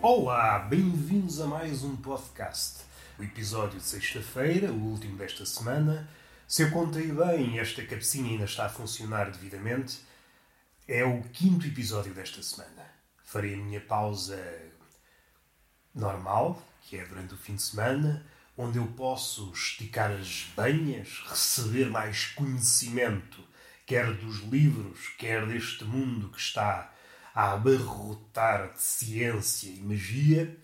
Olá, bem-vindos a mais um podcast. O episódio de sexta-feira, o último desta semana. Se eu contei bem, esta cabecinha ainda está a funcionar devidamente. É o quinto episódio desta semana. Farei a minha pausa normal, que é durante o fim de semana, onde eu posso esticar as banhas, receber mais conhecimento, quer dos livros, quer deste mundo que está a abarrotar de ciência e magia.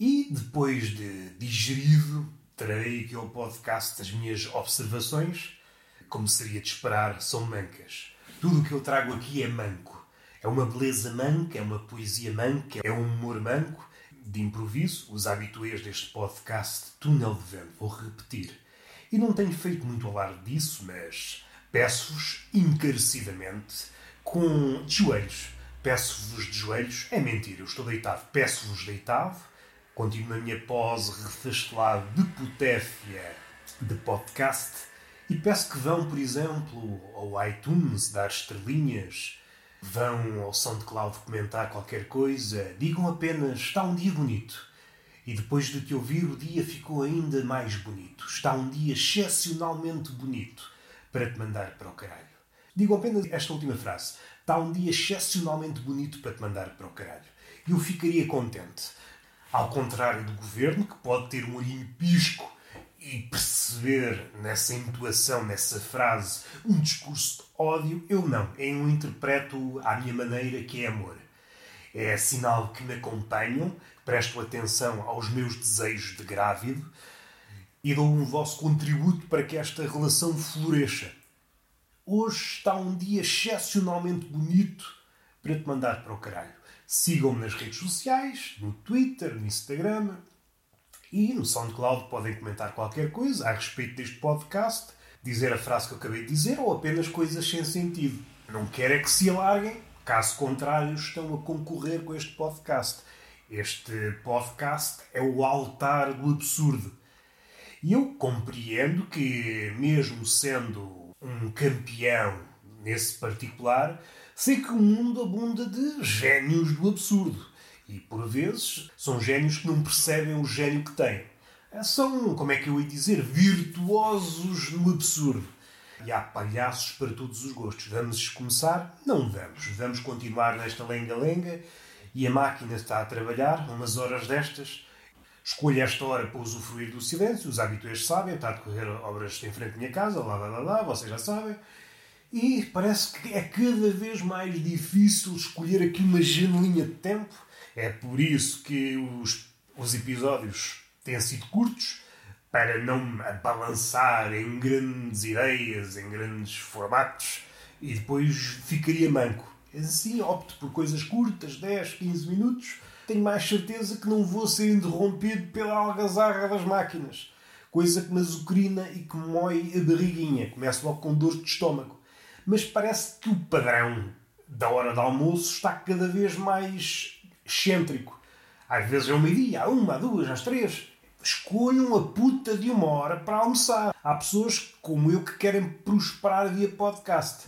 E depois de digerido, trarei aqui ao podcast as minhas observações. Como seria de esperar, são mancas. Tudo o que eu trago aqui é manco. É uma beleza manca, é uma poesia manca, é um humor manco. De improviso, os habituês deste podcast Túnel de Vento, vou repetir. E não tenho feito muito alarde disso, mas peço-vos encarecidamente, com joelhos, peço-vos de joelhos, é mentira, eu estou deitado, peço-vos deitado, continuo na minha pose refastelado de putéfia de podcast e peço que vão, por exemplo, ao iTunes dar estrelinhas, vão ao SoundCloud comentar qualquer coisa, digam apenas está um dia bonito. E depois de te ouvir, o dia ficou ainda mais bonito. Está um dia excepcionalmente bonito para te mandar para o caralho. Digo apenas esta última frase. Está um dia excepcionalmente bonito para te mandar para o caralho. Eu ficaria contente. Ao contrário do governo, que pode ter um olhinho pisco e perceber nessa intuação, nessa frase, um discurso de ódio, eu não. Eu interpreto à minha maneira que é amor. É sinal que me acompanham, presto atenção aos meus desejos de grávido e dou um vosso contributo para que esta relação floresça. Hoje está um dia excepcionalmente bonito para te mandar para o caralho. Sigam-me nas redes sociais, no Twitter, no Instagram, e no SoundCloud podem comentar qualquer coisa a respeito deste podcast, dizer a frase que eu acabei de dizer ou apenas coisas sem sentido. Não quero é que se alarguem, caso contrário, estão a concorrer com este podcast. Este podcast é o altar do absurdo. E eu compreendo que, mesmo sendo um campeão nesse particular, sei que o mundo abunda de génios do absurdo e, por vezes, são génios que não percebem o gênio que têm. São, como é que eu ia dizer, virtuosos no absurdo. E há palhaços para todos os gostos. Vamos começar? Não vamos. Vamos continuar nesta lenga-lenga e a máquina está a trabalhar umas horas destas. Escolho esta hora para usufruir do silêncio. Os habituês sabem, está a decorrer obras em frente à minha casa, lá, lá, lá, lá, vocês já sabem. E parece que é cada vez mais difícil escolher aqui uma janelinha de tempo é por isso que os, os episódios têm sido curtos, para não balançar em grandes ideias, em grandes formatos, e depois ficaria manco. Assim, opto por coisas curtas, 10, 15 minutos. Tenho mais certeza que não vou ser interrompido pela algazarra das máquinas. Coisa que me azucrina e que mói a barriguinha. Começo logo com dor de estômago. Mas parece que o padrão da hora de almoço está cada vez mais excêntrico. Às vezes é uma meio-dia, à uma, duas, às três. Escolham a puta de uma hora para almoçar. Há pessoas como eu que querem prosperar via podcast.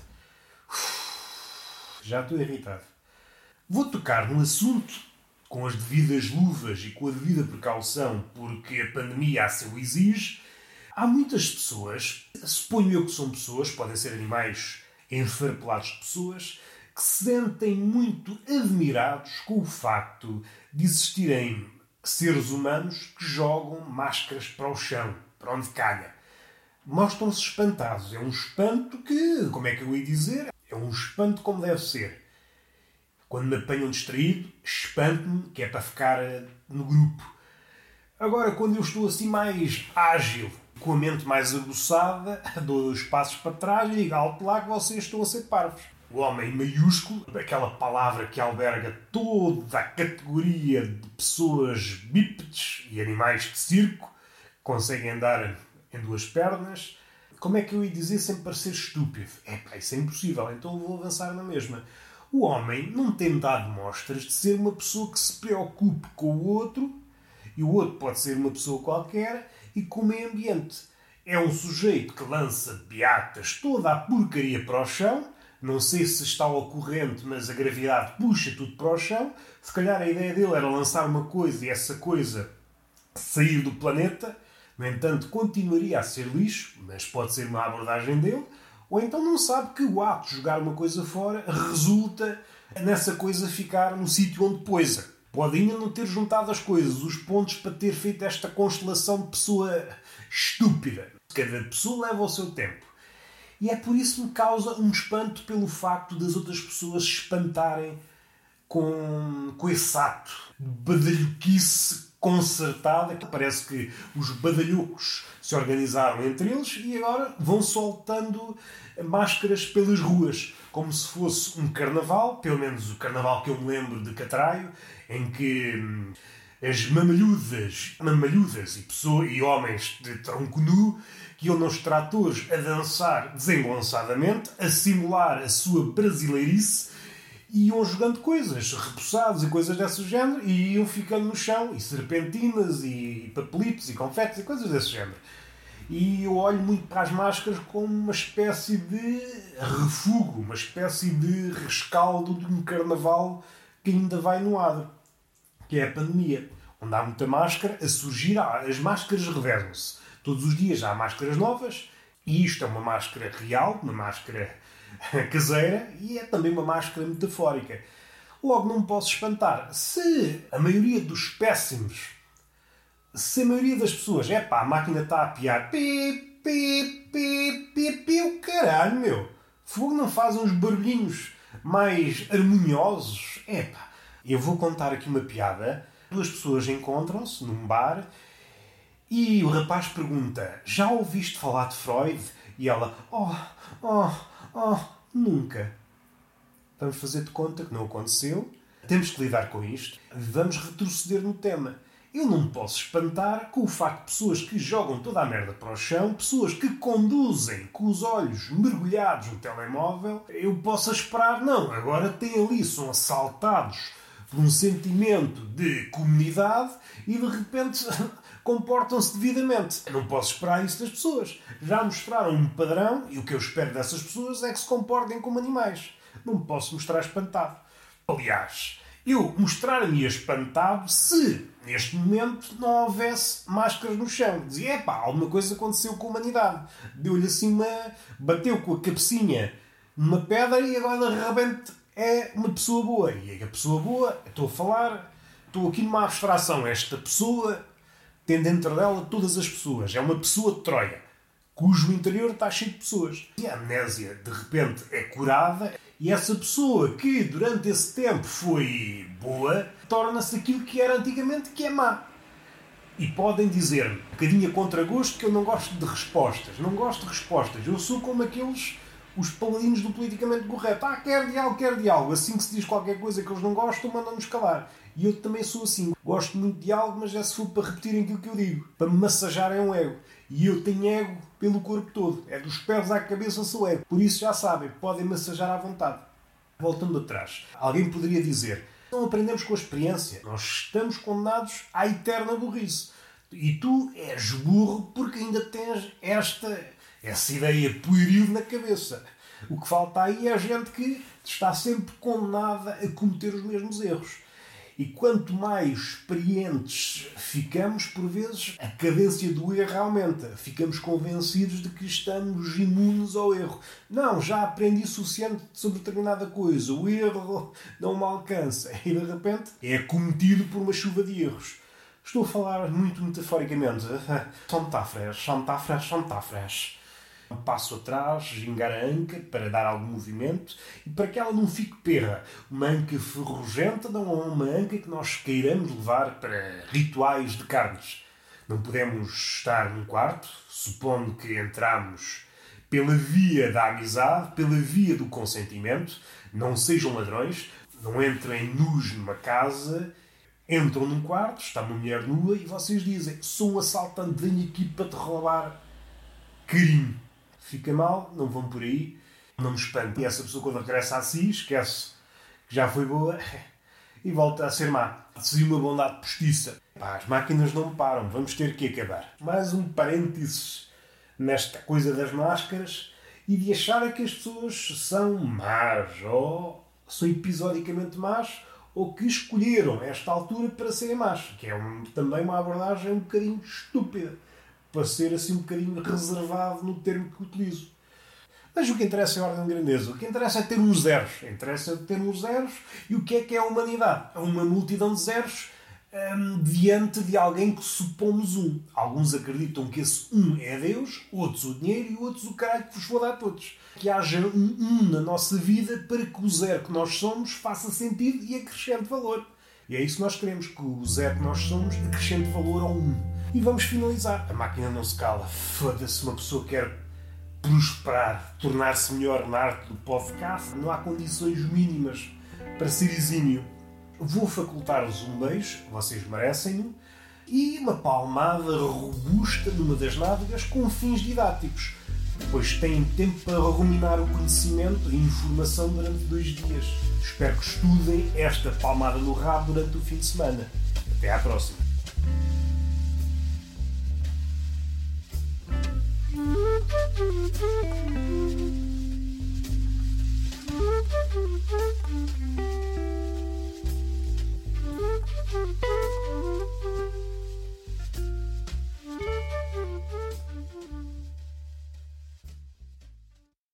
Já estou irritado. Vou tocar num assunto com as devidas luvas e com a devida precaução, porque a pandemia assim o exige. Há muitas pessoas, suponho eu que são pessoas, podem ser animais enfarpelados de pessoas, que se sentem muito admirados com o facto de existirem seres humanos que jogam máscaras para o chão, para onde calha. Mostram-se espantados. É um espanto que, como é que eu ia dizer? É um espanto como deve ser. Quando me apanham distraído, espanto-me que é para ficar eh, no grupo. Agora, quando eu estou assim mais ágil, com a mente mais aguçada, dou dois passos para trás e digo alto lá que vocês estão a ser parvos o homem maiúsculo, aquela palavra que alberga toda a categoria de pessoas bípedes e animais de circo conseguem andar em duas pernas. Como é que eu ia dizer sem parecer estúpido? É pá, isso é impossível, então vou avançar na mesma. O homem não tem dado mostras de ser uma pessoa que se preocupe com o outro, e o outro pode ser uma pessoa qualquer, e com o meio ambiente. É um sujeito que lança beatas toda a porcaria para o chão, Não sei se está ao corrente, mas a gravidade puxa tudo para o chão. Se calhar a ideia dele era lançar uma coisa e essa coisa sair do planeta. No entanto, continuaria a ser lixo, mas pode ser uma abordagem dele. Ou então não sabe que o ato de jogar uma coisa fora resulta nessa coisa ficar no sítio onde pôs-a. Pode ainda não ter juntado as coisas, os pontos para ter feito esta constelação de pessoa estúpida. Cada pessoa leva o seu tempo. E é por isso que me causa um espanto pelo facto das outras pessoas se espantarem com, com esse ato de badalhoquice concertada. Parece que os badalhocos se organizaram entre eles e agora vão soltando máscaras pelas ruas, como se fosse um carnaval, pelo menos o carnaval que eu me lembro de Catraio, em que hum, as mamalhudas, mamalhudas e, pessoas, e homens de tronco nu que iam nos tratores a dançar desengonçadamente, a simular a sua brasileirice, e iam jogando coisas, repousados e coisas desse género, e iam ficando no chão, e serpentinas, e papelitos, e confetes, e coisas desse género. E eu olho muito para as máscaras como uma espécie de refugo, uma espécie de rescaldo de um carnaval que ainda vai no ar, que é a pandemia, onde há muita máscara a surgir, as máscaras revelam-se Todos os dias há máscaras novas e isto é uma máscara real, uma máscara caseira e é também uma máscara metafórica. Logo, não me posso espantar. Se a maioria dos espécimes, se a maioria das pessoas, é pá, a máquina está a piar, pi, pi, pi, pi, pi, o caralho, meu. Fogo não faz uns barulhinhos mais harmoniosos. É pá, eu vou contar aqui uma piada. Duas pessoas encontram-se num bar e o rapaz pergunta: Já ouviste falar de Freud? E ela: Oh, oh, oh, nunca. Vamos fazer de conta que não aconteceu. Temos que lidar com isto. Vamos retroceder no tema. Eu não me posso espantar com o facto de pessoas que jogam toda a merda para o chão, pessoas que conduzem com os olhos mergulhados no telemóvel, eu possa esperar, não, agora tem ali, são assaltados por um sentimento de comunidade e de repente comportam-se devidamente. Eu não posso esperar isso das pessoas. Já mostraram um padrão e o que eu espero dessas pessoas é que se comportem como animais. Não me posso mostrar espantado. Aliás, eu mostrar-me espantado se, neste momento, não houvesse máscaras no chão. Dizia, epá, alguma coisa aconteceu com a humanidade. Deu-lhe assim uma... bateu com a cabecinha numa pedra e agora de repente é uma pessoa boa. E a pessoa boa, estou a falar, estou aqui numa abstração. Esta pessoa tem dentro dela todas as pessoas. É uma pessoa de Troia, cujo interior está cheio de pessoas. E a amnésia, de repente, é curada e essa pessoa que durante esse tempo foi boa torna-se aquilo que era antigamente, que é má. E podem dizer-me, um bocadinho a contragosto, que eu não gosto de respostas. Não gosto de respostas. Eu sou como aqueles os paladinos do politicamente correto. Ah, quer diálogo, quer diálogo. Assim que se diz qualquer coisa que eles não gostam, mandam-nos calar. E eu também sou assim. Gosto muito de algo, mas é se for para repetirem aquilo que eu digo. Para me massajarem um ego. E eu tenho ego pelo corpo todo. É dos pés à cabeça sou ego. Por isso já sabem, podem massajar à vontade. Voltando atrás, alguém poderia dizer: não aprendemos com a experiência. Nós estamos condenados à eterna burrice. E tu és burro porque ainda tens esta, essa ideia pueril na cabeça. O que falta aí é a gente que está sempre condenada a cometer os mesmos erros. E quanto mais experientes ficamos, por vezes, a cadência do erro aumenta. Ficamos convencidos de que estamos imunes ao erro. Não, já aprendi suficiente sobre determinada coisa. O erro não me alcança. E de repente é cometido por uma chuva de erros. Estou a falar muito metaforicamente. São metáforas, são metáforas, são metáforas um passo atrás, gingar a anca para dar algum movimento e para que ela não fique perra. Uma anca ferrugenta não é uma anca que nós queiramos levar para rituais de carnes. Não podemos estar num quarto, supondo que entramos pela via da amizade, pela via do consentimento. Não sejam ladrões, não entrem nus numa casa. Entram num quarto, está uma mulher nua e vocês dizem: Sou um assaltante, venho aqui para te roubar carinho fica mal, não vão por aí, não me espante. E essa pessoa, quando regressa a si, esquece que já foi boa e volta a ser má. Se uma bondade postiça. Pá, as máquinas não param, vamos ter que acabar. Mais um parênteses nesta coisa das máscaras. e de achar que as pessoas são más ou são episodicamente más ou que escolheram esta altura para serem más, que é um, também uma abordagem um bocadinho estúpida, para ser assim um bocadinho reservado no termo que utilizo. Mas o que interessa é a ordem de grandeza. O que interessa é ter uns zeros. Interessa ter uns zeros. E o que é que é a humanidade? É uma multidão de zeros hum, diante de alguém que supomos um. Alguns acreditam que esse um é Deus, outros o dinheiro e outros o caralho que vos for dar a todos. Que haja um um na nossa vida para que o zero que nós somos faça sentido e acrescente valor. E é isso que nós queremos, que o zero que nós somos acrescente valor ao um. E vamos finalizar. A máquina não se cala. Foda-se, uma pessoa quer prosperar, tornar-se melhor na arte do podcast, não há condições mínimas para ser exímio. Vou facultar-vos um beijo, vocês merecem-no, e uma palmada robusta numa das nádegas com fins didáticos, pois têm tempo para ruminar o conhecimento e informação durante dois dias. Espero que estudem esta palmada no rabo durante o fim de semana. Até à próxima!